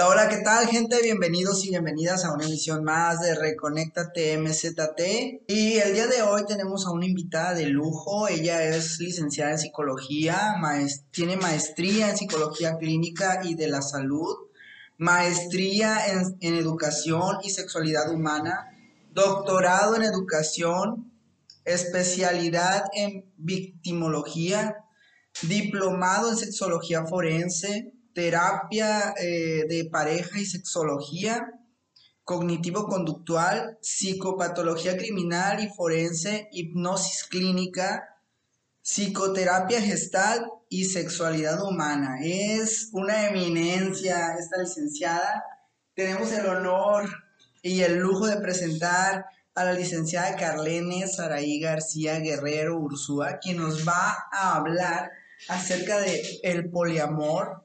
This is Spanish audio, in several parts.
Hola, hola, ¿qué tal, gente? Bienvenidos y bienvenidas a una emisión más de Reconéctate MZT. Y el día de hoy tenemos a una invitada de lujo. Ella es licenciada en psicología, tiene maestría en psicología clínica y de la salud, maestría en, en educación y sexualidad humana, doctorado en educación, especialidad en victimología, diplomado en sexología forense terapia eh, de pareja y sexología, cognitivo-conductual, psicopatología criminal y forense, hipnosis clínica, psicoterapia gestal y sexualidad humana. Es una eminencia esta licenciada. Tenemos el honor y el lujo de presentar a la licenciada Carlene Saraí García Guerrero Ursúa, quien nos va a hablar acerca de el poliamor,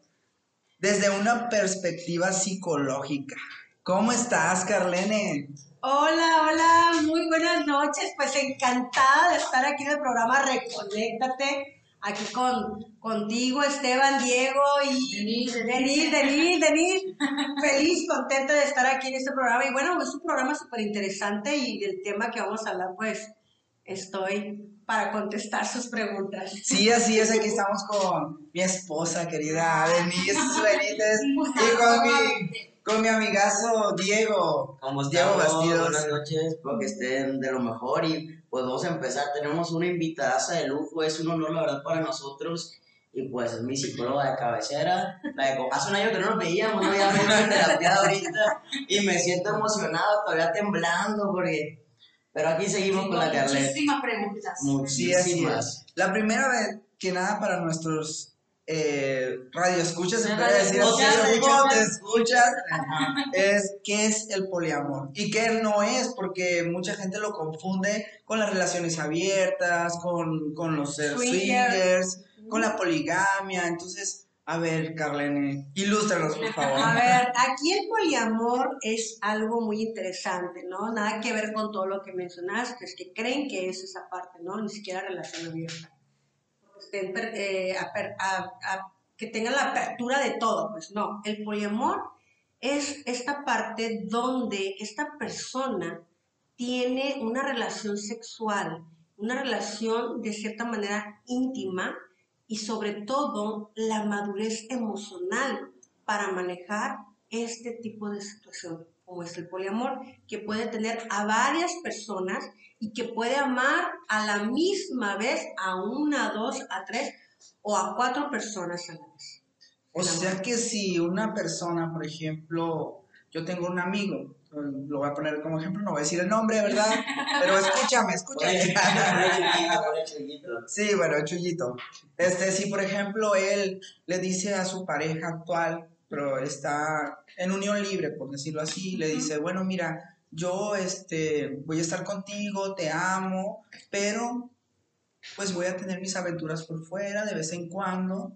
desde una perspectiva psicológica. ¿Cómo estás, Carlene? Hola, hola, muy buenas noches. Pues encantada de estar aquí en el programa Reconéctate, aquí con contigo, Esteban, Diego y Denis, Denis, Denis, Feliz, contenta de estar aquí en este programa. Y bueno, es un programa súper interesante y el tema que vamos a hablar, pues estoy para contestar sus preguntas. Sí, así es, aquí estamos con mi esposa querida Denise Benítez y con mi, con mi amigazo Diego. ¿Cómo Diego Bastidos. Buenas noches, espero que estén de lo mejor y pues vamos a empezar. Tenemos una invitada de lujo, es un honor la verdad para nosotros y pues es mi psicóloga de cabecera. La de, hace un año que no nos veíamos, no había terapia ahorita y me siento emocionado, todavía temblando porque pero aquí seguimos con la Carlet. Muchísimas preguntas. Muchísimas. La primera vez que nada para nuestros eh, radioescuchas, se puede decir escuchas, es qué es el poliamor y qué no es, porque mucha gente lo confunde con las relaciones abiertas, con, con los swingers, con la poligamia, entonces a ver, Carlene, ilústranos, por favor. A ver, aquí el poliamor es algo muy interesante, ¿no? Nada que ver con todo lo que mencionaste, es que creen que es esa parte, ¿no? Ni siquiera relación abierta. Eh, que tengan la apertura de todo, pues no. El poliamor es esta parte donde esta persona tiene una relación sexual, una relación de cierta manera íntima, y sobre todo la madurez emocional para manejar este tipo de situación, como es el poliamor, que puede tener a varias personas y que puede amar a la misma vez a una, dos, a tres o a cuatro personas a la vez. O sea que si una persona, por ejemplo, yo tengo un amigo, lo voy a poner como ejemplo, no voy a decir el nombre, ¿verdad? Pero escúchame, escúchame. sí, bueno, Chuyito. Este, si por ejemplo él le dice a su pareja actual, pero está en unión libre, por decirlo así, le dice, bueno, mira, yo este, voy a estar contigo, te amo, pero pues voy a tener mis aventuras por fuera de vez en cuando,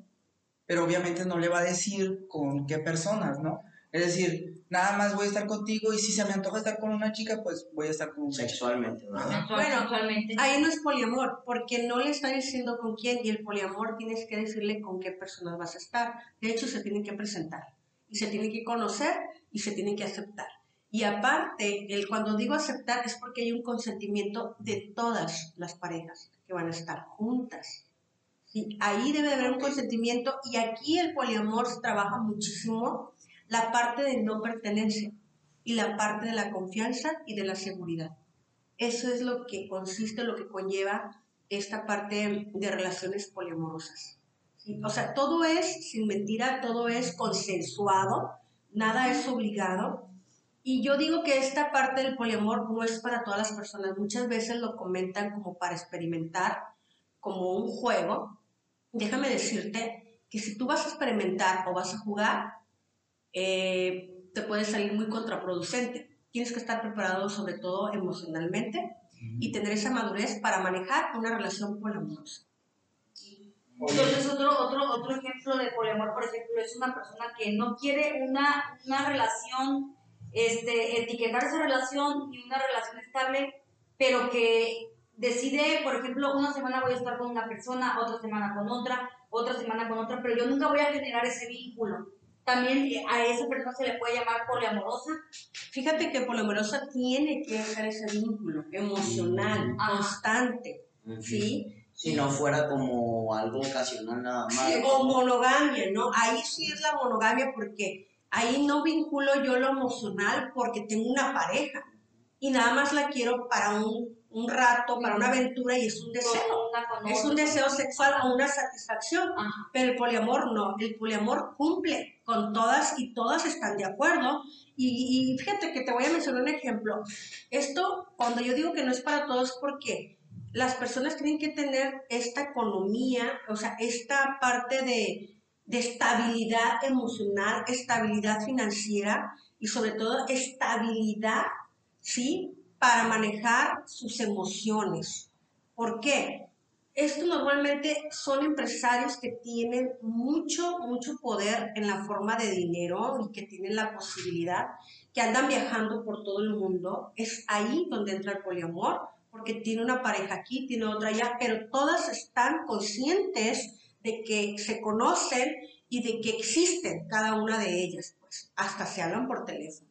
pero obviamente no le va a decir con qué personas, ¿no? Es decir, nada más voy a estar contigo y si se me antoja estar con una chica, pues voy a estar con un Sexualmente, ¿verdad? Bueno, ahí no es poliamor, porque no le está diciendo con quién y el poliamor tienes que decirle con qué personas vas a estar. De hecho, se tienen que presentar y se tienen que conocer y se tienen que aceptar. Y aparte, el, cuando digo aceptar es porque hay un consentimiento de todas las parejas que van a estar juntas. ¿sí? Ahí debe haber un consentimiento y aquí el poliamor se trabaja muchísimo la parte de no pertenencia y la parte de la confianza y de la seguridad. Eso es lo que consiste, lo que conlleva esta parte de relaciones poliamorosas. O sea, todo es, sin mentira, todo es consensuado, nada es obligado. Y yo digo que esta parte del poliamor no es para todas las personas. Muchas veces lo comentan como para experimentar, como un juego. Déjame decirte que si tú vas a experimentar o vas a jugar, eh, te puede salir muy contraproducente. Tienes que estar preparado sobre todo emocionalmente y tener esa madurez para manejar una relación poliamorosa. Entonces, otro, otro, otro ejemplo de poliamor, por ejemplo, es una persona que no quiere una, una relación, este, etiquetar esa relación y una relación estable, pero que decide, por ejemplo, una semana voy a estar con una persona, otra semana con otra, otra semana con otra, pero yo nunca voy a generar ese vínculo también a esa persona se le puede llamar poliamorosa. Fíjate que poliamorosa tiene que dejar ese vínculo emocional, constante, ¿sí? Si no fuera como algo ocasional nada más. Sí, o monogamia, ¿no? Ahí sí es la monogamia porque ahí no vinculo yo lo emocional porque tengo una pareja y nada más la quiero para un, un rato, para una aventura y es un deseo. Es un deseo sexual o una satisfacción. Pero el poliamor no, el poliamor cumple con todas y todas están de acuerdo. Y, y fíjate que te voy a mencionar un ejemplo. Esto, cuando yo digo que no es para todos, porque las personas tienen que tener esta economía, o sea, esta parte de, de estabilidad emocional, estabilidad financiera y sobre todo estabilidad ¿sí? Para manejar sus emociones. ¿Por qué? Esto normalmente son empresarios que tienen mucho, mucho poder en la forma de dinero y que tienen la posibilidad, que andan viajando por todo el mundo. Es ahí donde entra el poliamor, porque tiene una pareja aquí, tiene otra allá, pero todas están conscientes de que se conocen y de que existen cada una de ellas, pues hasta se hablan por teléfono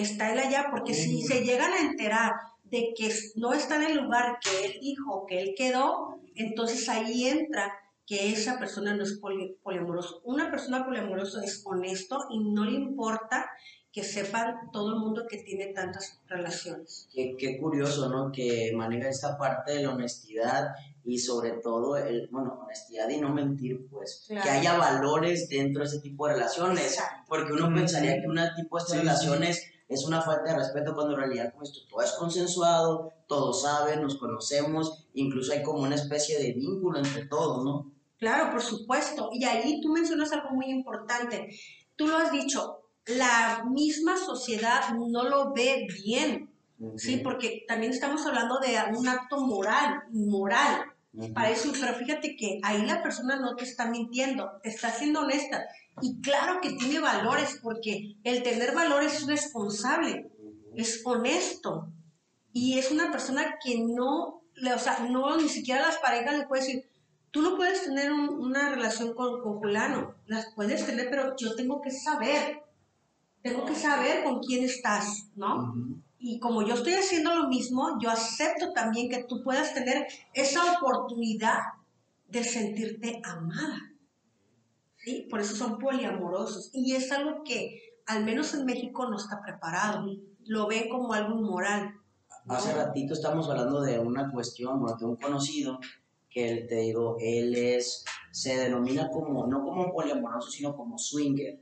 está él allá, porque si se llegan a enterar de que no está en el lugar que él dijo que él quedó, entonces ahí entra que esa persona no es poliamoroso. Una persona poliamorosa es honesto y no le importa que sepan todo el mundo que tiene tantas relaciones. Qué, qué curioso, ¿no? Que maneja esta parte de la honestidad y sobre todo, el, bueno, honestidad y no mentir, pues, que haya valores dentro de ese tipo de relaciones, porque uno pensaría que un tipo de relaciones es una falta de respeto cuando en realidad esto todo es consensuado, todos saben, nos conocemos, incluso hay como una especie de vínculo entre todos, ¿no? Claro, por supuesto. Y ahí tú mencionas algo muy importante. Tú lo has dicho, la misma sociedad no lo ve bien, ¿sí? Porque también estamos hablando de un acto moral, moral. Para eso, pero fíjate que ahí la persona no te está mintiendo, te está siendo honesta. Y claro que tiene valores, porque el tener valores es responsable, es honesto. Y es una persona que no, o sea, no, ni siquiera las parejas le puede decir, tú no puedes tener una relación con, con fulano, las puedes tener, pero yo tengo que saber, tengo que saber con quién estás, ¿no? Y como yo estoy haciendo lo mismo, yo acepto también que tú puedas tener esa oportunidad de sentirte amada. ¿sí? Por eso son poliamorosos. Y es algo que al menos en México no está preparado. Lo ven como algo inmoral. Hace ratito estamos hablando de una cuestión, bueno, de un conocido que te digo, él es, se denomina como, no como poliamoroso, sino como swinger.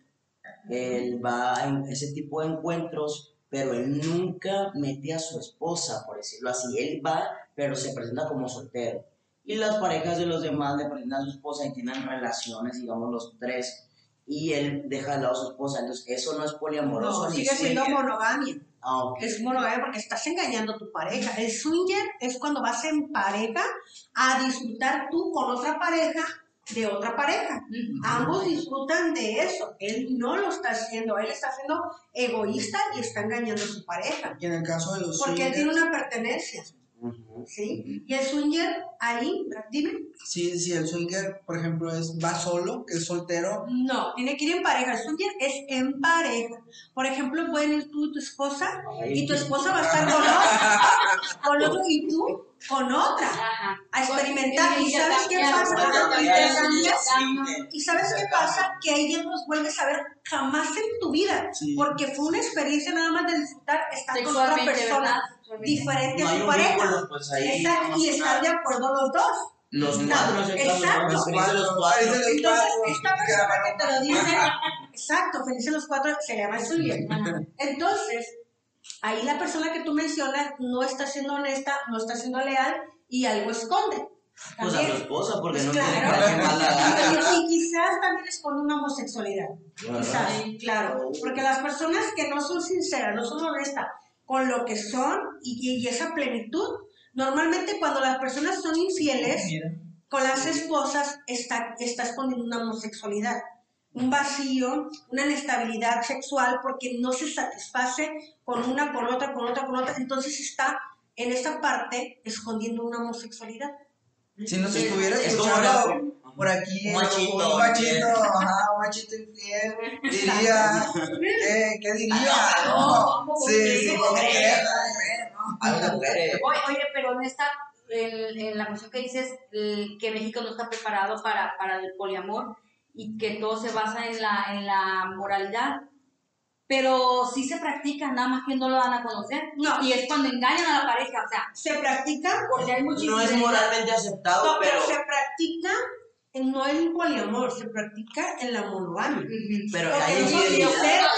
Él va a ese tipo de encuentros, pero él nunca mete a su esposa, por decirlo así. Él va, pero se presenta como soltero y las parejas de los demás le presentan a su esposa y tienen relaciones, digamos, los tres, y él deja de lado a su esposa. Entonces, eso no es poliamoroso. No, sigue siendo monogamia. Ah, Es monogamia porque estás engañando a tu pareja. El swinger es cuando vas en pareja a disfrutar tú con otra pareja de otra pareja. Ambos disfrutan de eso. Él no lo está haciendo. Él está siendo egoísta y está engañando a su pareja. Y en el caso de los Porque él tiene una pertenencia. ¿Sí? Y el swinger ahí, dime. Sí, sí, el swinger, por ejemplo, es va solo, que es soltero. No, tiene que ir en pareja. El swinger es en pareja. Por ejemplo, pueden ir tú y tu esposa, y tu esposa va a estar con otro, con otro y tú con otra. A experimentar. ¿Y sabes qué pasa? ¿Y sabes qué pasa? Que ahí ya no los vuelves a ver jamás en tu vida. Porque fue una experiencia nada más de disfrutar estar con otra persona diferente a tu pareja. Pues y estar de acuerdo los dos. Los cuatro, exacto. Los cuatro. Entonces, esta persona que te lo dice, exacto, felices los cuatro, se llama suyo. Entonces, ahí la persona que tú mencionas no está siendo honesta, no está siendo leal y algo esconde. Pues a tu esposa, porque pues no claro. que la Y quizás también esconde una homosexualidad. Quizás, claro. Porque las personas que no son sinceras, no son honestas, con lo que son y, esa plenitud. Normalmente cuando las personas son infieles con las esposas está, está escondiendo una homosexualidad, un vacío, una inestabilidad sexual porque no se satisface con una, con otra, con otra, con otra. Entonces está en esta parte escondiendo una homosexualidad. Si nos estuviera escuchando por aquí Un machito, un machito, ajá, un machito infiel, diría, ¿qué, qué diría? No, ¿cómo Sí, sí. ¿no? Mujeres. Oye, pero en esta, en, en la cuestión que dices que México no está preparado para, para el poliamor y que todo se basa en la, en la moralidad, pero sí se practica, nada más que no lo dan a conocer. No. Y es cuando engañan a la pareja, o sea, Se practica, porque hay muchísimas... No es moralmente aceptado, no, pero pero, se practica en- no en poliamor, se practica en la monogamia. pero porque hay no son infidelidad.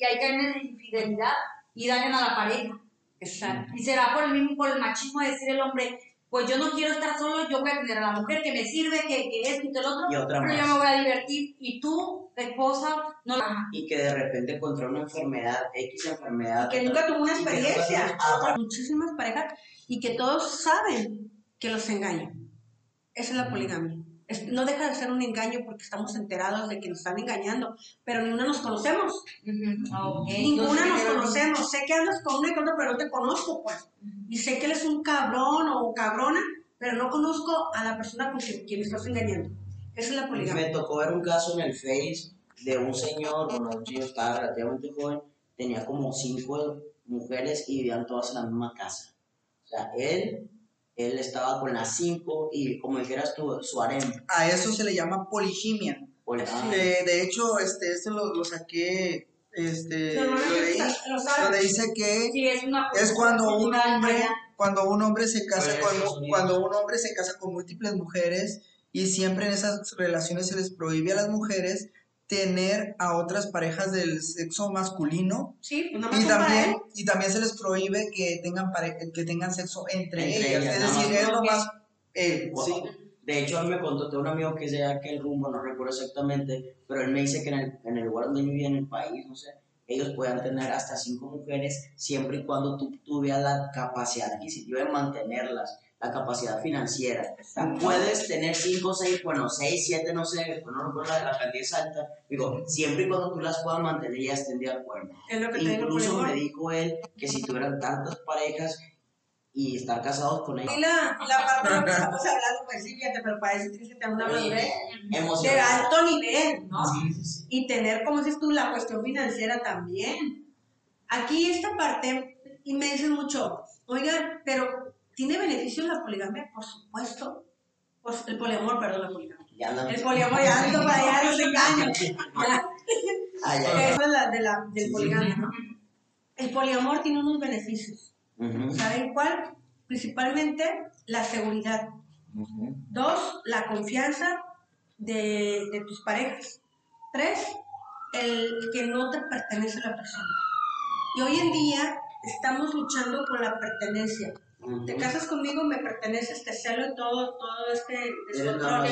y, hay caen en infidelidad y dañan a la pareja. Exacto. Y será por el mismo, por el machismo de decir el hombre, pues yo no quiero estar solo, yo voy a tener a la mujer que me sirve, que, que esto y que el otro, Y otra pero yo me voy a divertir. Y tú, esposa, no la... Y que de repente contra una enfermedad, X enfermedad. que nunca tuvo una y nunca experiencia. Muchísimas parejas y que todos saben que los engañan. Esa es la poligamia. Es- no deja de ser un engaño porque estamos enterados de que nos están engañando, pero ninguna nos conocemos. Ok, Ninguna nos conocemos. Sé que andas con una y con otra, pero no te conozco, pues. Y sé que él es un cabrón o cabrona, pero no conozco a la persona con quien, quien estás engañando. Esa es la poligamia. Me tocó ver un caso en el Face de un señor, bueno, un señor estaba relativamente joven, tenía como cinco mujeres y vivían todas en la misma casa. O sea, él, él estaba con las cinco y como dijeras tú, su harem. A eso se le llama poligamia. Pues, ah, Eh, de hecho, este, este lo, lo saqué, este, lo leí, lo dice que Sí, es una... es cuando un hombre cuando un hombre se casa con cuando un hombre se casa con múltiples mujeres y siempre en esas relaciones se les prohíbe a las mujeres tener a otras parejas del sexo masculino Sí, pues y también él. y también se les prohíbe que tengan pare- que tengan sexo entre, Entre ellas, ellas, es nada decir, más. es lo más él, Wow. sí. De hecho, él me contó, tengo un amigo que es de aquel rumbo, no recuerdo exactamente, pero él me dice que en el, en el lugar donde vivía en el país, no sé, ellos puedan tener hasta cinco mujeres siempre y cuando tú tuvieras la capacidad adquisitiva de mantenerlas, la capacidad financiera. Tú puedes tener cinco, seis, bueno, seis, siete, no sé, pues no recuerdo la, la cantidad exacta. Digo, siempre y cuando tú las puedas mantener, ya estén de acuerdo. Es lo que Incluso me dijo él que si tuvieran tantas parejas y estar casados con ellas, Y la, la parte de lo que estamos hablando, pues sí, fíjate, pero para eso tienes que tener una madurez de alto nivel, ¿no? Sí, sí, sí. Y tener, como dices tú, la cuestión financiera también. Aquí esta parte, y me dicen mucho, oigan, pero ¿tiene beneficios la poligamia? Por supuesto. Pues, el poliamor, perdón, la poligamia. Ya El poliamor, ya ando para allá, no ya, ya. Eso es la, de la, del Sí, sí. poligamia, ¿no? El poliamor tiene unos beneficios. Ujú, ¿Saben cuál? Principalmente la seguridad. Dos, la confianza de, de tus parejas. Tres, el que no te pertenece a la persona. Y hoy en día estamos luchando por la pertenencia. Te casas conmigo, me perteneces, te celo y todo, todo este descontrol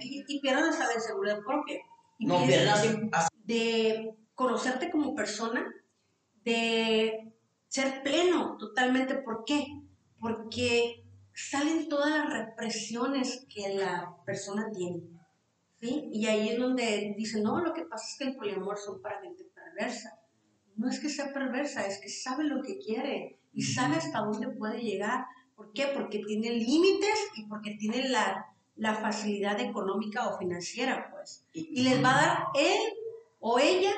y, y pierden hasta la inseguridad propia. Y No, así- de conocerte como persona, de ser pleno totalmente. ¿Por qué? Porque salen todas las represiones que la persona tiene. ¿sí? Y ahí es donde dicen, no, lo que pasa es que el poliamor son para gente perversa. No es que sea perversa, es que sabe lo que quiere y sabe hasta dónde puede llegar. ¿Por qué? Porque tiene límites y porque tiene la, la facilidad económica o financiera, pues y les va a dar él o ella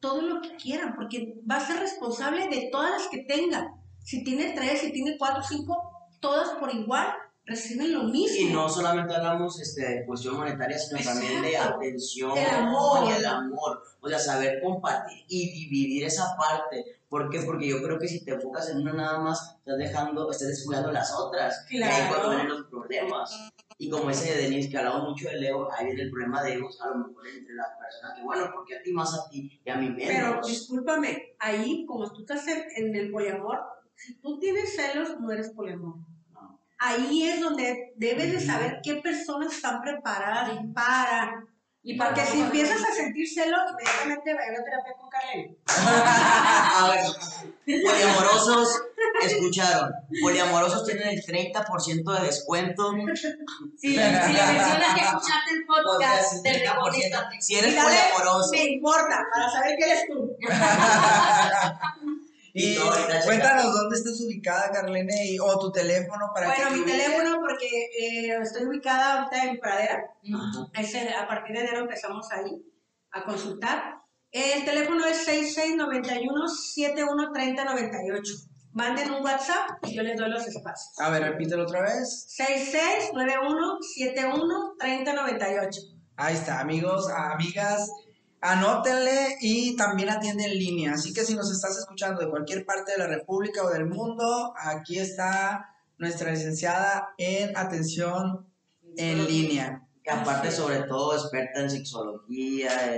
todo lo que quieran, porque va a ser responsable de todas las que tenga. Si tiene tres, si tiene cuatro, cinco, todas por igual reciben lo mismo. Y no solamente hablamos este, de cuestión monetaria, sino también de Exacto. atención El amor. y el amor. O sea, saber compartir y dividir esa parte. ¿Por qué? Porque yo creo que si te enfocas en una nada más, estás dejando, estás descuidando las otras. Y ahí Claro. cuando vienen los problemas. Y como ese de Denise, que hablamos mucho de Leo, ahí viene el problema de egos, a lo mejor entre las personas que, bueno, porque a ti más a ti y a mí Pero menos. discúlpame, ahí como tú estás en, en el poliamor, si tú tienes celos, no eres poliamor. No. Ahí es donde debes de saber qué personas están preparadas para. Y Porque si empiezas a sentir celos, inmediatamente va a terapia con Carlene. A ver, poliamorosos, escucharon. Poliamorosos tienen el 30% de descuento. Si, si le mencionas que escuchaste el podcast 30%. Reconéctate. Si eres poliamoroso. Me importa, para saber que eres tú. Y, cuéntanos dónde estás ubicada, Carlene, o tu teléfono para bueno, mi teléfono, porque eh, estoy ubicada ahorita en Pradera. a partir de enero empezamos ahí a consultar. El teléfono es 6691-713098. Manden un WhatsApp y yo les doy los espacios. A ver, repítelo otra vez. 6691-713098. Ahí está, amigos, amigas anótenle y también atiende en línea. Así que si nos estás escuchando de cualquier parte de la República o del mundo, aquí está nuestra licenciada en atención en línea. Que aparte, sobre todo, experta en sexología,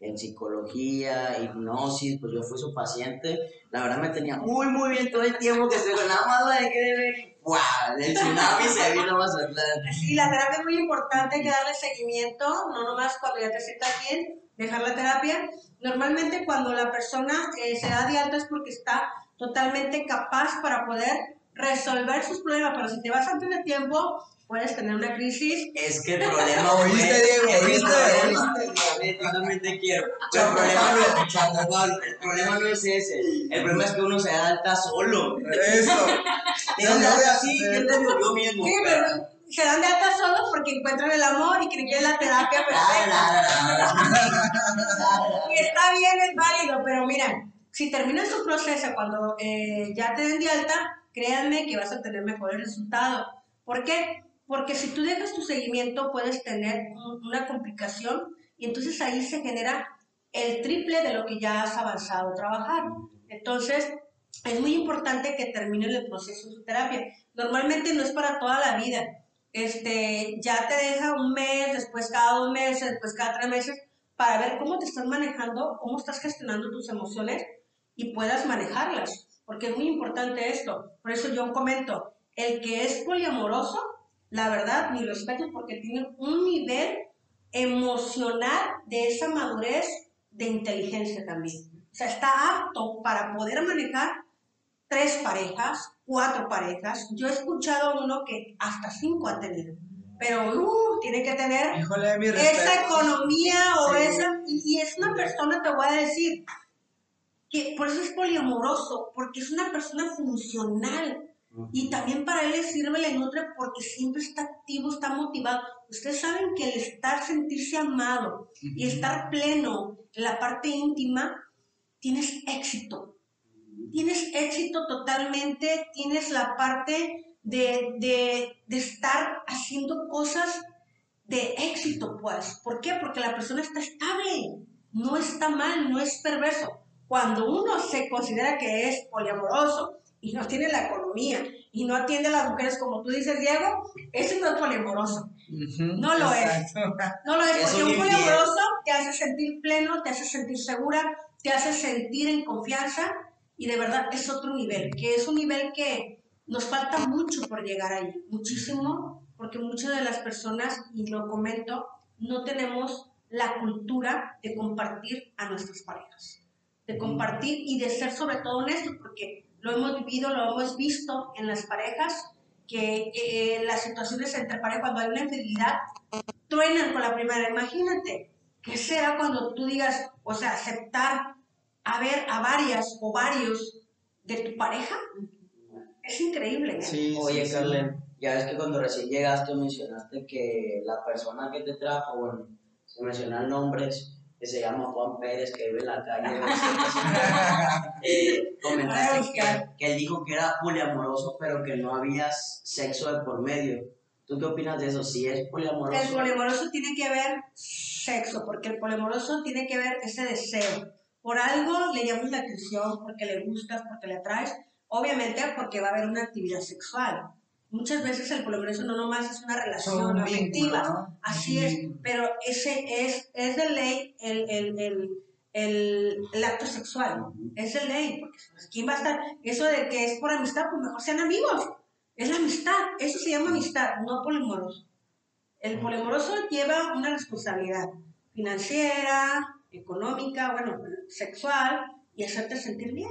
en, psicología, hipnosis, pues yo fui su paciente. La verdad me tenía muy, muy bien todo el tiempo que se nada más de ver. ¡Wow! El tsunami se vino más adelante. Sí, la terapia es muy importante, hay que darle seguimiento, no nomás cuando ya te sientas bien, dejar la terapia. Normalmente cuando la persona eh, se da de alta es porque está totalmente capaz para poder resolver sus problemas, pero si te vas antes de tiempo, puedes tener una crisis. Es que el problema, ¿oíste, Diego? ¿Oíste? Totalmente quiero. Pero el problema, no, el problema no es ese. El problema es que uno se da alta solo. Eso. ¿De dónde así? ¿Quién te yo mismo? Sí, pero se dan de alta solo porque encuentran el amor y creen que es la terapia perfecta. y está bien, es válido, pero mira, si terminas tu proceso cuando eh, ya te den de alta, créanme que vas a tener mejores resultados. ¿Por qué? Porque si tú dejas tu seguimiento puedes tener una complicación y entonces ahí se genera el triple de lo que ya has avanzado a trabajar. Entonces, es muy importante que termine el proceso de su terapia. Normalmente no es para toda la vida este, ya te deja un mes, después cada dos meses, después cada tres meses, para ver cómo te estás manejando, cómo estás gestionando tus emociones y puedas manejarlas, porque es muy importante esto. Por eso yo comento, el que es poliamoroso, la verdad, mi respeto, porque tiene un nivel emocional de esa madurez de inteligencia también. O sea, está apto para poder manejar tres parejas, cuatro parejas. Yo he escuchado uno que hasta cinco ha tenido. Pero uh, tiene que tener esa economía o esa... Y, es una persona, te voy a decir, que por eso es poliamoroso, porque es una persona funcional. Y también para él le sirve, le nutre porque siempre está activo, está motivado. Ustedes saben que el estar, sentirse amado y estar pleno en la parte íntima, tienes éxito tienes éxito totalmente, tienes la parte de, estar haciendo cosas de éxito, pues. ¿Por qué? Porque la persona está estable, no está mal, no es perverso. Cuando uno se considera que es poliamoroso y no tiene la economía y no atiende a las mujeres como tú dices, Diego, ese no es poliamoroso. no lo es. No lo es, porque un poliamoroso te hace sentir pleno, te hace sentir segura, te hace sentir en confianza y de verdad es otro nivel, que es un nivel que nos falta mucho por llegar ahí, muchísimo, porque muchas de las personas, y lo comento, no tenemos la cultura de compartir a nuestras parejas, de compartir y de ser sobre todo honestos, porque lo hemos vivido, lo hemos visto en las parejas, que eh, las situaciones entre parejas, cuando hay una infidelidad, truenan con la primera. Imagínate, ¿qué será cuando tú digas, o sea, aceptar a ver a varias o varios de tu pareja, es increíble. ¿eh? Oye, Carlen, ya ves que cuando recién llegaste mencionaste que la persona que te trajo, bueno, se mencionan nombres, que se llama Juan Pérez, que vive en la calle. eh, comentaste que, que, él dijo que era poliamoroso, pero que no había sexo de por medio. ¿Tú qué opinas de eso? Si es poliamoroso. El poliamoroso tiene que ver sexo, porque el poliamoroso tiene que ver ese deseo por algo le llamas la atención, porque le gustas, porque le atraes, obviamente porque va a haber una actividad sexual. Muchas veces el poliamoroso no nomás es una relación afectiva, así es, pero ese es, es de ley el, el, el, el, acto sexual, es de ley, porque ¿quién va a estar? Eso de que es por amistad, pues mejor sean amigos, es la amistad, eso se llama amistad, no polimoroso. El polimoroso lleva una responsabilidad financiera, económica, bueno, sexual y hacerte sentir bien.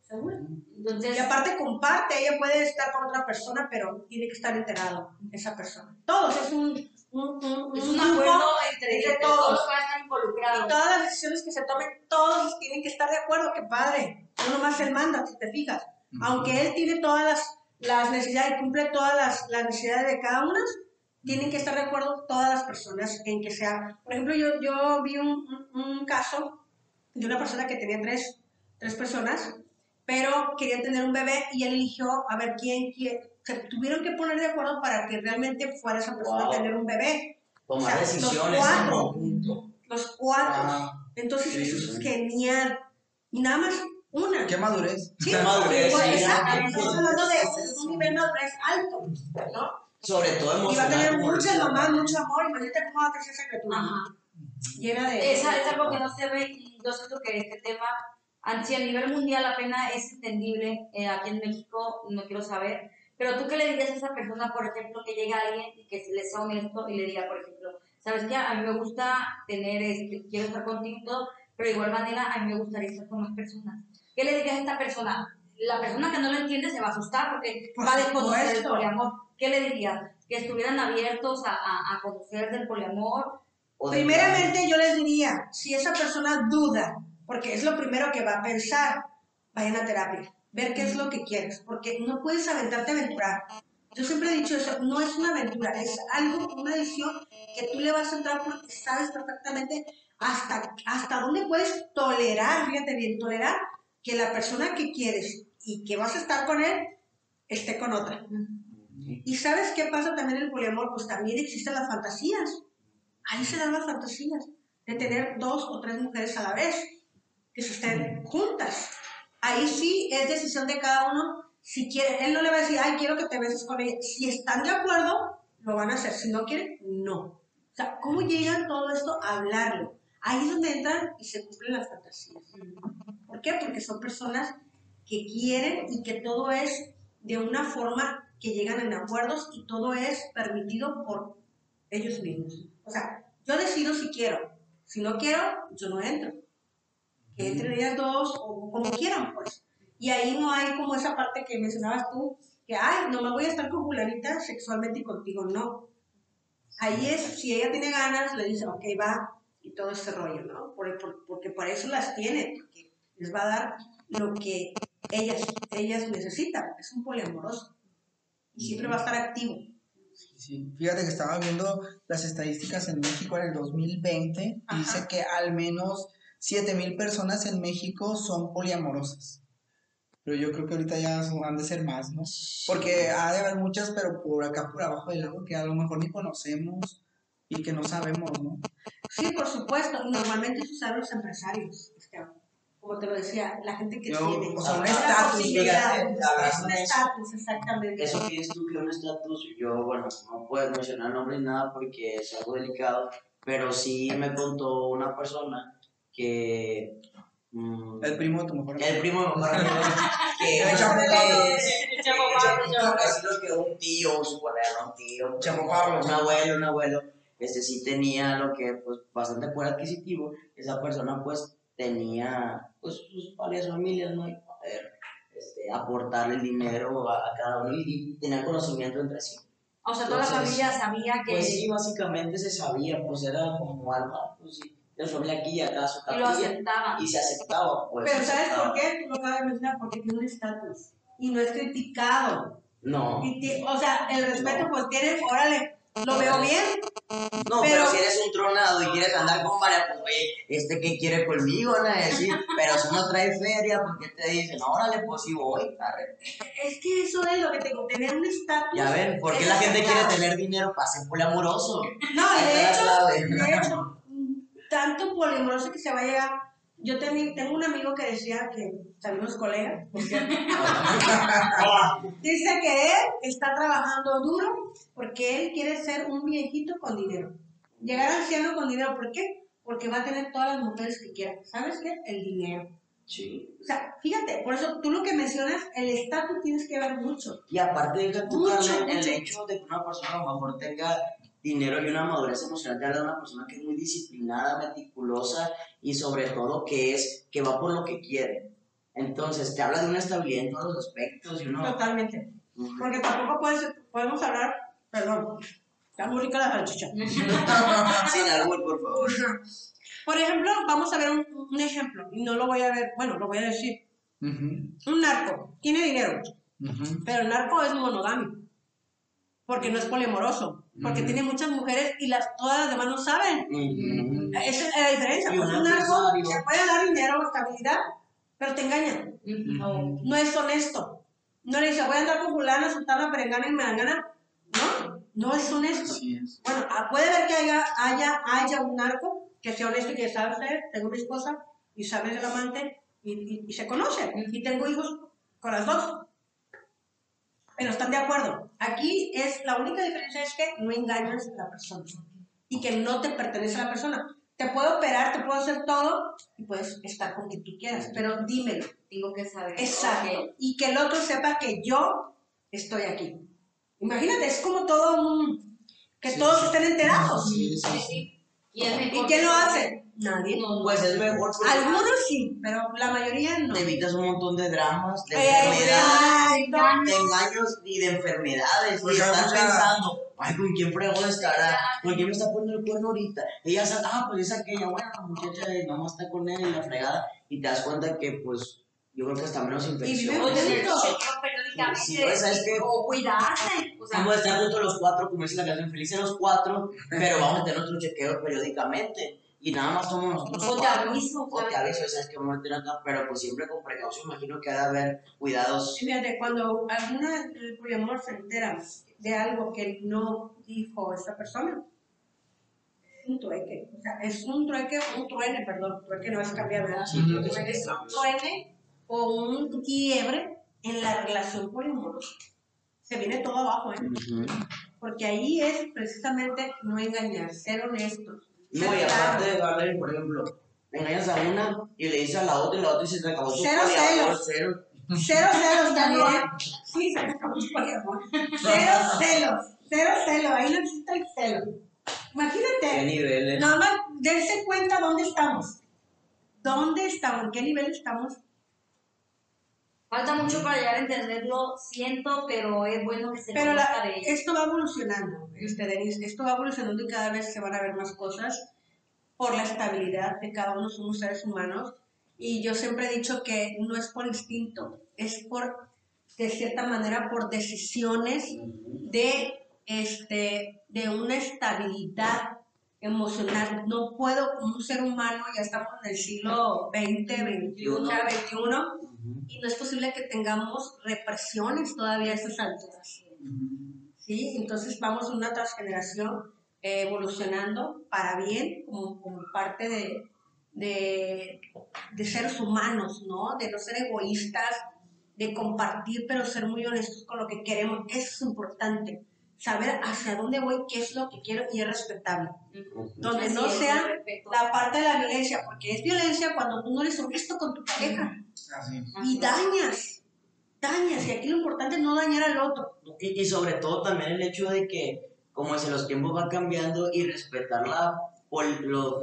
¿Seguro? Entonces, y aparte comparte, ella puede estar con otra persona, pero tiene que estar enterado esa persona. Todos, es un, un, un, es un, acuerdo entre, todos. todos estar involucrados. Y todas las decisiones que se tomen, todos tienen que estar de acuerdo, qué padre. no nomás él manda, si te fijas. Aunque él tiene todas las, las necesidades y cumple todas las, las, necesidades de cada una, tienen que estar de acuerdo todas las personas en que sea. Por ejemplo, yo, yo vi un, un, caso de una persona que tenía tres, tres personas, pero quería tener un bebé y él eligió a ver quién, quién se tuvieron que poner de acuerdo para que realmente fuera esa persona a tener un bebé. Tomar decisiones. Los cuatro. Los cuatro. Entonces, eso es genial. Y nada más una. ¿Qué madurez? Sí, ¿Qué madurez? Pues, Estamos hablando de un nivel de madurez alto, ¿no? Sobre todo emocional. Y va a tener muchas mamás, mucho amor. Imagínate cómo va a crecer esa criatura. Llena de... Esa es algo que no se ve y yo siento que este tema, si a nivel mundial apenas es entendible, eh, aquí en México no quiero saber, pero tú qué le dirías a esa persona, por ejemplo, que llega alguien y que le sea honesto y le diga, por ejemplo, ¿sabes qué? A mí me gusta tener, este, quiero estar contigo, pero de igual manera a mí me gustaría estar con más personas. ¿Qué le dirías a esta persona? La persona que no lo entiende se va a asustar porque va a desconocer el poliamor. ¿Qué le dirías? Que estuvieran abiertos a, a, a conocer del poliamor. Primeramente yo les diría, si esa persona duda, porque es lo primero que va a pensar, vayan a terapia ver qué es lo que quieres, porque no puedes aventarte a aventurar. Yo siempre he dicho eso, no es una aventura, es algo, una decisión que tú le vas a entrar porque sabes perfectamente hasta, hasta dónde puedes tolerar, fíjate bien, tolerar que la persona que quieres y que vas a estar con él esté con otra. Y sabes qué pasa también en el poliamor, pues también existen las fantasías. Ahí se dan las fantasías de tener dos o tres mujeres a la vez que se estén juntas. Ahí sí es decisión de cada uno. Si quiere, él no le va a decir, ay, quiero que te beses con ella. Si están de acuerdo, lo van a hacer. Si no quieren, no. O sea, ¿cómo llegan todo esto a hablarlo? Ahí es donde entran y se cumplen las fantasías. ¿Por qué? Porque son personas que quieren y que todo es de una forma que llegan en acuerdos y todo es permitido por ellos mismos. O sea, yo decido si quiero. Si no quiero, yo no entro que entre ellas dos o como quieran, pues. Y ahí no hay como esa parte que mencionabas tú, que, ay, no me voy a estar con fulanita sexualmente y contigo, no. Ahí es, si ella tiene ganas, le dice, ok, va, y todo ese rollo, ¿no? porque por eso las tiene, porque les va a dar lo que ellas, ellas necesitan, es un poliamoroso. Y siempre va a estar activo. Sí, Fíjate que estaba viendo las estadísticas en México en el 2020, dice que al menos 7 mil personas en México son poliamorosas. Pero yo creo que ahorita ya han de ser más, ¿no? Porque ha de haber muchas, pero por acá, por abajo del lago, que a lo mejor ni conocemos y que no sabemos, ¿no? Sí, por supuesto. Normalmente eso saben los empresarios. Como te lo decía, la gente que tiene. O sea, un estatus. Es un estatus, exactamente. Eso que dices tú que un estatus, yo, bueno, no puedo mencionar nombre ni nada porque es algo delicado, pero sí me contó una persona que... Mm, el primo de tu mejor amigo. El primo de tu mejor amigo. que el chamo Pablo. Decirnos que un tío, su un tío. Chamo Pablo. Un abuelo, un abuelo. Este sí tenía lo que, pues, bastante poder adquisitivo. Esa persona, pues, tenía, pues, sus varias familias, ¿no? Y poder este, aportarle el dinero a, cada uno y, tener conocimiento entre sí. O sea, toda la familia sabía que... Pues sí, básicamente se sabía, pues era como algo, pues sí, de familia aquí y acá su capilla. Y lo aceptaba. Y se aceptaba, pues. Pero ¿sabes por qué? Tú lo acabas de mencionar, porque tiene un estatus. Y no es criticado. No. o sea, el respeto, pues tiene, órale, lo veo bien. No, pero, si eres un tronado y quieres andar con varias, pues oye, ¿este qué quiere conmigo? Van a decir, pero si no trae feria, ¿por qué te dicen, órale, pues sí voy? Es que eso es lo que tengo, tener un estatus. Ya ven, ¿por qué la gente quiere tener dinero para ser poliamoroso? No, de hecho, de hecho, tanto polimoroso que se va a llegar. Yo tengo un amigo que decía que, salimos colegas, dice que él está trabajando duro porque él quiere ser un viejito con dinero. Llegar al cielo con dinero, ¿por qué? Porque va a tener todas las mujeres que quiera. ¿Sabes qué? El dinero. Sí. O sea, fíjate, por eso tú lo que mencionas, el estatus tienes que ver mucho. Y aparte, deja tu el hecho de que una persona a lo mejor tenga dinero y una madurez emocional te habla de una persona que es muy disciplinada, meticulosa y sobre todo que es que va por lo que quiere. Entonces, te habla de una estabilidad en todos los aspectos. Y uno... Totalmente. Porque tampoco puedes, podemos hablar, perdón, está muy rica la salchicha. Sin albur, por favor. Por ejemplo, vamos a ver un, un, ejemplo, y no lo voy a ver, bueno, lo voy a decir. Un narco tiene dinero, pero el narco es monogámico, porque no es poliamoroso, porque tiene muchas mujeres y las todas las demás no saben. Esa es la diferencia. Pues un narco te puede dar dinero, estabilidad, pero te engaña. No, es honesto. No le dice, voy a andar con fulana, sultana, perengana y merangana. No, no es honesto. Bueno, ah, puede ver que haya, haya, haya un narco que sea honesto y que sabe ser, tengo una esposa y sabe el amante y, se conoce. Y tengo hijos con las dos. Pero están de acuerdo. Aquí es la única diferencia es que no engañas a la persona y que no te pertenece a la persona. Te puedo operar, te puedo hacer todo y puedes estar con quien tú quieras, pero dímelo. Tengo que saber. Exacto. Y que el otro sepa que yo estoy aquí. Imagínate, es como todo un... que todos estén enterados. Sí, sí, sí. ¿Y, ¿Y quién lo hace? Nadie. Pues es mejor. Algunos sí, pero la mayoría no. Te evitas un montón de dramas, de enfermedades, de engaños y de enfermedades. y estás pensando, ay, ¿con quién fregó estará? ¿Con quién me está poniendo el cuerno ahorita? Ella sabe, ah, pues es aquella, bueno, muchacha, mamá está con él en la fregada. Y te das cuenta que, pues, yo creo que hasta menos infección. Y periódicamente. Sí, pues, ¿sabes qué? O cuidarse. O sea, vamos a estar juntos los cuatro, como dice la canción, felices los cuatro, pero vamos a tener nuestro chequeo periódicamente y nada más somos nosotros. O te aviso. O te aviso, sabes que vamos a tener acá, pero pues siempre con precaución, imagino que ha de haber cuidados. Fíjate, cuando alguna del poliamor se entera de algo que no dijo esta persona, es un trueque. O sea, es un trueque, un truene, perdón, trueque no a cambiar, ¿verdad? Sí, es un truene o un quiebre en la relación poliamorosa. Se viene todo abajo, ¿eh? Porque ahí es precisamente no engañar, ser honestos no, y aparte de darle, por ejemplo, engañas a una y le dices a la otra y la otra y se te acabó su Cero celos. Cero. Cero celos también. Sí, se acabó su poliamor. Cero celos. Cero celos. Ahí no existe el celo. Imagínate. ¿Qué niveles? Nada más dense cuenta dónde estamos. ¿Dónde estamos? ¿En qué nivel estamos? Falta mucho para llegar a entenderlo, siento, pero es bueno que se Pero la, esto va evolucionando, este, Denise, esto va evolucionando y cada vez se van a ver más cosas por la estabilidad de cada uno, somos seres humanos. Y yo siempre he dicho que no es por instinto, es por, de cierta manera, por decisiones de, este, de una estabilidad emocional. No puedo, como un ser humano, ya estamos en el siglo XX, XXI, XXI, y no es posible que tengamos represiones todavía a esas alturas. ¿Sí? Entonces vamos una transgeneración eh, evolucionando para bien, como, como parte de, de, de, seres humanos, ¿no? De no ser egoístas, de compartir, pero ser muy honestos con lo que queremos. Eso es importante. Saber hacia dónde voy, qué es lo que quiero y es respetable. Donde no sea la parte de la violencia, porque es violencia cuando tú no eres honesto con tu pareja. Y dañas, dañas. Y aquí lo importante es no dañar al otro. Y, sobre todo también el hecho de que, como si los tiempos van cambiando y respetar la,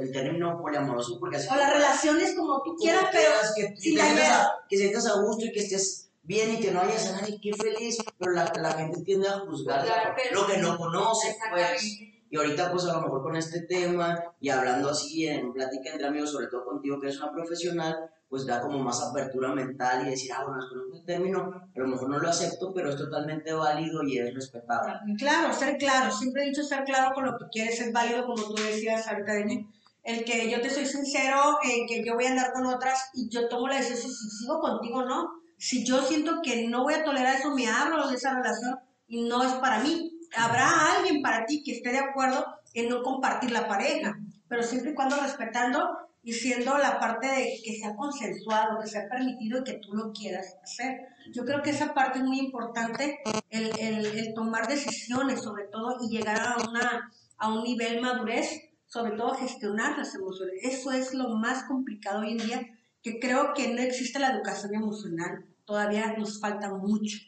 el término poliamoroso, porque O las relaciones como tú quieras, pero que, sin dañar. que sientas a gusto y que estés bien y que no hayas a nadie, qué feliz, pero la, la gente tiende a juzgar lo que no conoce, pues. Y ahorita, pues a lo mejor con este tema y hablando así en plática entre amigos, sobre todo contigo que eres una profesional, pues da como más apertura mental y decir, ah, bueno, es un término, a lo mejor no lo acepto, pero es totalmente válido y es respetable. Claro, ser claro, siempre he dicho ser claro con lo que quieres, es válido, como tú decías ahorita, de el que yo te soy sincero, en que yo voy a andar con otras y yo tomo la decisión si sigo contigo o no. Si yo siento que no voy a tolerar eso, me abro de esa relación y no es para mí. Habrá alguien para ti que esté de acuerdo en no compartir la pareja, pero siempre y cuando respetando y siendo la parte de que sea consensuado, que sea permitido y que tú lo quieras hacer. Yo creo que esa parte es muy importante, el, el, el tomar decisiones sobre todo y llegar a, una, a un nivel madurez, sobre todo gestionar las emociones. Eso es lo más complicado hoy en día, que creo que no existe la educación emocional. Todavía nos falta mucho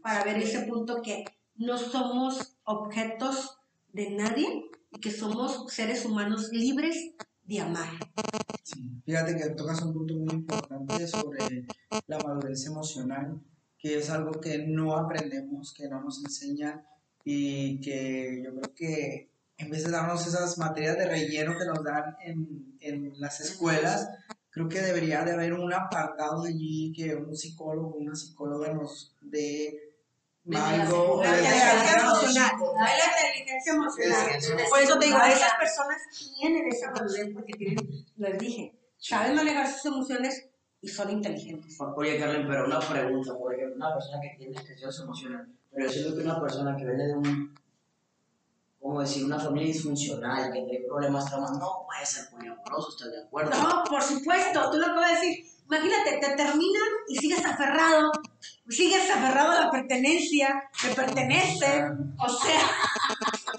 para ver ese punto que no somos objetos de nadie y que somos seres humanos libres de amar. Fíjate que tocas un punto muy importante sobre la madurez emocional, que es algo que no aprendemos, que no nos enseñan y que yo creo que en vez de darnos esas materias de relleno que nos dan en, en las escuelas, creo que debería de haber un apartado allí que un psicólogo, una psicóloga nos dé algo. La inteligencia emocional. La inteligencia emocional. Por eso te digo, esas personas tienen esa madurez porque tienen, les dije, saben manejar sus emociones y son inteligentes. Oye, Carmen, pero una pregunta, por ejemplo, una persona que tiene se emocional, pero yo siento que una persona que viene de un como decir, una familia disfuncional, que tiene problemas, traumas, no puede ser poliamoroso, ¿estás de acuerdo? No, por supuesto, tú lo puedes decir. Imagínate, te terminan y sigues aferrado, sigues aferrado a la pertenencia, te pertenece, o sea,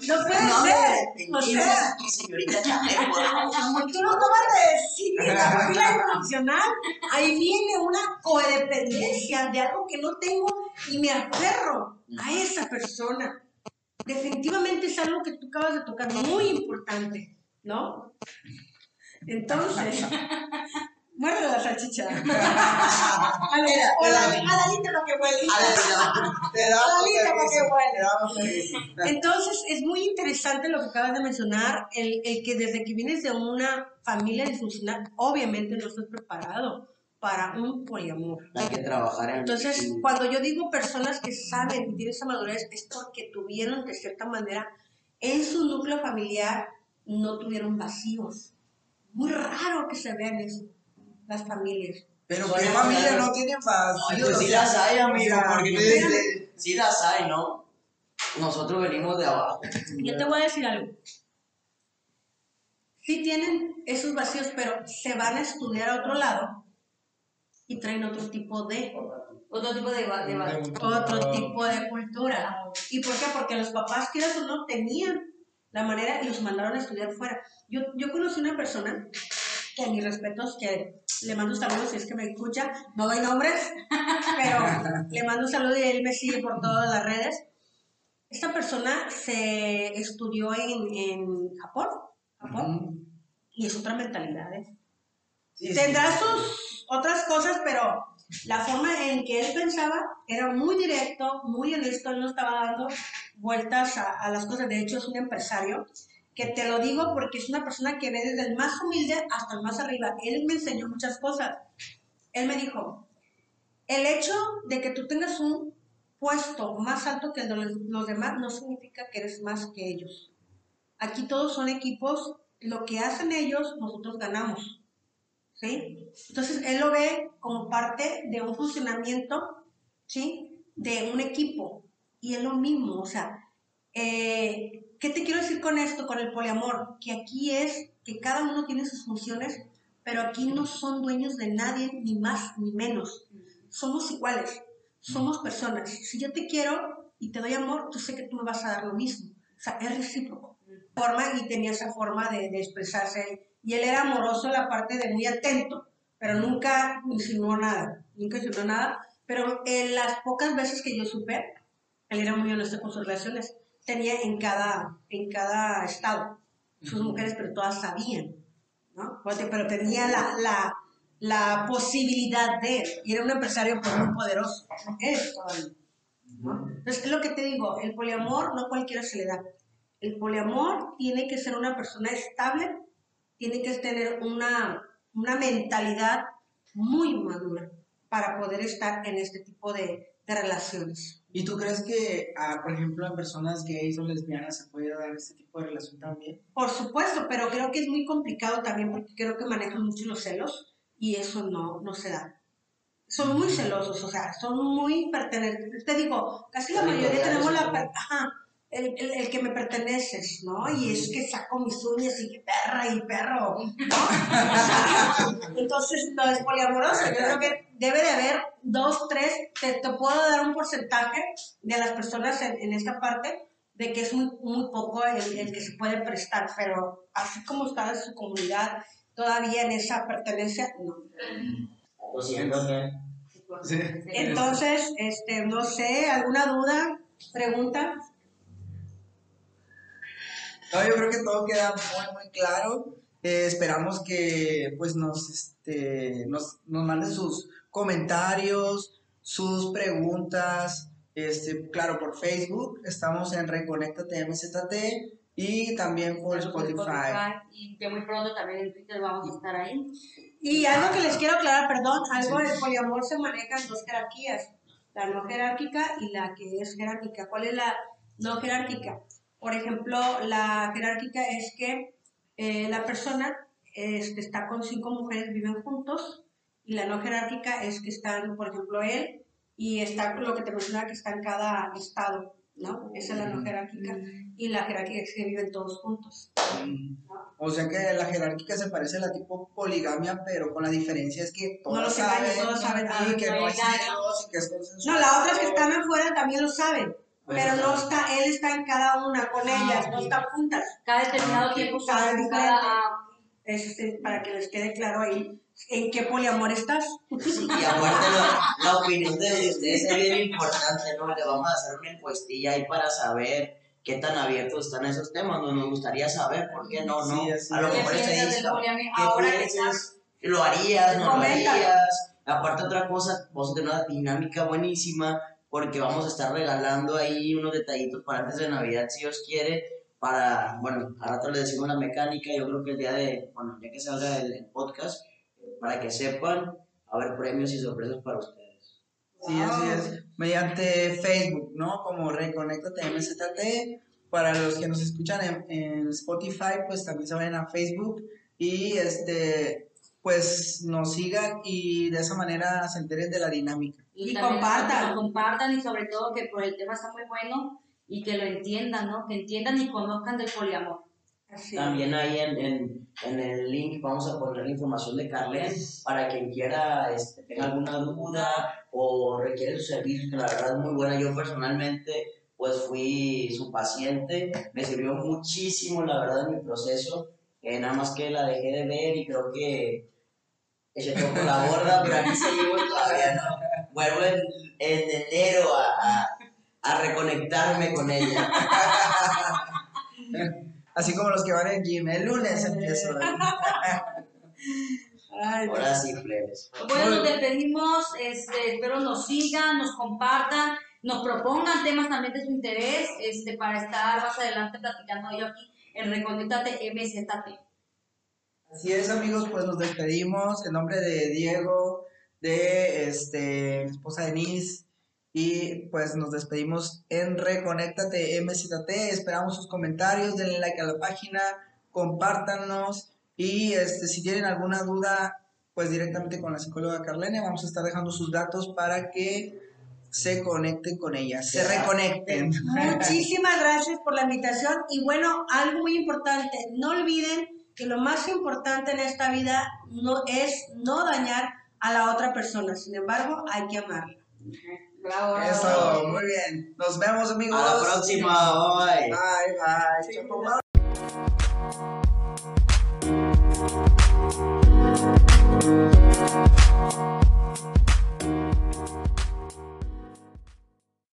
no puede ser. O sea, señorita como tú lo acabas de decir, la disfuncional, ahí viene una codependencia de algo que no tengo y me aferro a esa persona definitivamente es algo que tú acabas de tocar muy importante, ¿no? Entonces, muerde la salchicha. Hola, Adalita lo que huele. Adalita lo que huele. Entonces, es muy interesante lo que acabas de mencionar, el, el que desde que vienes de una familia disfuncional, obviamente no estás preparado para un poliamor. Hay que trabajar en Entonces, cuando yo digo personas que saben y tienen esa madurez, es porque tuvieron de cierta manera en su núcleo familiar, no tuvieron vacíos. Muy raro que se vean eso, las familias. Pero ¿qué familia no tiene vacíos? Pues sí las hay, amigo, porque sí las hay, ¿no? Nosotros venimos de abajo. Yo te voy a decir algo. Sí tienen esos vacíos, pero se van a estudiar a otro lado y traen otro tipo de otro tipo de, otro tipo de cultura. ¿Y por qué? Porque los papás, quieras o no, tenían la manera y los mandaron a estudiar fuera. Yo, yo conocí una persona que a mis respetos, que le mando saludos si es que me escucha, no doy nombres, pero le mando un saludo y él me sigue por todas las redes. Esta persona se estudió en, en Japón, Japón y es otra mentalidad. ¿eh? Tendrá sus otras cosas, pero la forma en que él pensaba era muy directo, muy honesto, él no estaba dando vueltas a, las cosas. De hecho, es un empresario que te lo digo porque es una persona que ve desde el más humilde hasta el más arriba. Él me enseñó muchas cosas. Él me dijo, el hecho de que tú tengas un puesto más alto que el de los demás no significa que eres más que ellos. Aquí todos son equipos, lo que hacen ellos, nosotros ganamos. ¿sí? Entonces, él lo ve como parte de un funcionamiento, ¿sí? De un equipo. Y es lo mismo, o sea, eh, ¿qué te quiero decir con esto, con el poliamor? Que aquí es que cada uno tiene sus funciones, pero aquí no son dueños de nadie, ni más ni menos. Somos iguales, somos personas. Si yo te quiero y te doy amor, tú sé que tú me vas a dar lo mismo. O sea, es recíproco. Forma y tenía esa forma de, de expresarse y él era amoroso la parte de muy atento, pero nunca insinuó nada, nunca insinuó nada, pero en las pocas veces que yo supe, él era muy honesto con sus relaciones, tenía en cada, en cada estado sus mujeres, pero todas sabían, ¿no? Pero tenía la, la, la posibilidad de, y era un empresario pues, muy poderoso, es ¿no? Entonces, es lo que te digo, el poliamor no cualquiera se le da. El poliamor tiene que ser una persona estable tiene que tener una, una mentalidad muy madura para poder estar en este tipo de, de relaciones. ¿Y tú crees que, ah, por ejemplo, en personas gays o lesbianas se puede dar este tipo de relación también? Por supuesto, pero creo que es muy complicado también porque creo que manejan mucho los celos y eso no, no se da. Son muy celosos, o sea, son muy pertenecientes. Te digo, casi la mayoría tenemos la... Ajá, el, el, que me perteneces, ¿no? Y es que saco mis uñas y que perra y perro, ¿no? Entonces, no es poliamoroso. Yo creo que debe de haber dos, tres, te, te puedo dar un porcentaje de las personas en, en esta parte de que es muy, muy poco el, el, que se puede prestar, pero así como está en su comunidad, todavía en esa pertenencia, no. Entonces, este, no sé, ¿alguna duda? ¿Pregunta? No, yo creo que todo queda muy, muy claro. Eh, esperamos que pues nos, este, nos, nos manden sus comentarios, sus preguntas, este, claro, por Facebook, estamos en Reconectate MZT y también por Spotify. Y que muy pronto también en Twitter vamos a estar ahí. Y algo que les quiero aclarar, perdón, algo del poliamor se maneja en dos jerarquías, la no jerárquica y la que es jerárquica. ¿Cuál es la no jerárquica? Por ejemplo, la jerárquica es que eh, la persona este, está con cinco mujeres, viven juntos, y la no jerárquica es que están, por ejemplo, él y está lo que te mencionaba que está en cada estado, ¿no? Esa es la no jerárquica. Y la jerárquica es que viven todos juntos. O sea que la jerárquica se parece a la tipo poligamia, pero con la diferencia es que todos no lo saben, todos saben y que no hay celos y que es No, la otra que están afuera también lo saben. Pero no está, él está en cada una con ah, ellas, no están juntas. Cada determinado tiempo cada, cada, es para que les quede claro ahí en qué poliamor estás. Sí, y aparte la, la opinión de ustedes es bien importante, ¿no? Le vamos a hacer una encuestilla ahí para saber qué tan abiertos están esos temas, ¿no? nos gustaría saber, ¿por qué no? no? a lo mejor estadística, ¿qué piensas? ¿Lo harías? ¿No lo harías? Aparte otra cosa, vamos a tener una dinámica buenísima, porque vamos a estar regalando ahí unos detallitos para antes de Navidad, si Dios quiere, para, bueno, a rato le decimos la mecánica, yo creo que el día de, bueno, ya que salga el, podcast, para que sepan, a haber premios y sorpresas para ustedes. Sí, así es. Mediante Facebook, ¿no? Como Reconectate MZT. Para los que nos escuchan en, Spotify, pues también se vayan a Facebook y este pues nos sigan y de esa manera se enteren de la dinámica. Y, compartan. compartan y sobre todo que por el tema está muy bueno y que lo entiendan, ¿no? Que entiendan y conozcan del poliamor. También ahí en, en, en, el link vamos a poner la información de Carlen para quien quiera, este, tenga alguna duda o requiere su servicio, que la verdad es muy buena. Yo personalmente pues fui su paciente, me sirvió muchísimo la verdad en mi proceso, que nada más que la dejé de ver y creo que eché poco la borda, pero aquí seguimos todavía, ¿no? Vuelvo en, en enero a a reconectarme con ella. Así como los que van en gym, el lunes empiezo. Ahora sí, plebes. Bueno, nos despedimos, este, espero nos sigan, nos compartan, nos propongan temas también de su interés este, para estar más adelante platicando yo aquí en Reconectate MZT. Así es, amigos, pues nos despedimos en nombre de Diego, de este, esposa Denise, y pues nos despedimos en Reconéctate MZT. Esperamos sus comentarios, denle like a la página, compártanos. Y este, si tienen alguna duda, pues directamente con la psicóloga Carlene, vamos a estar dejando sus datos para que se conecten con ella, se reconecten. Muchísimas gracias por la invitación y bueno, algo muy importante, no olviden que lo más importante en esta vida no es no dañar a la otra persona, sin embargo, hay que amarla. Eso, muy bien. Nos vemos, amigos. A la próxima. Bye. Bye, bye.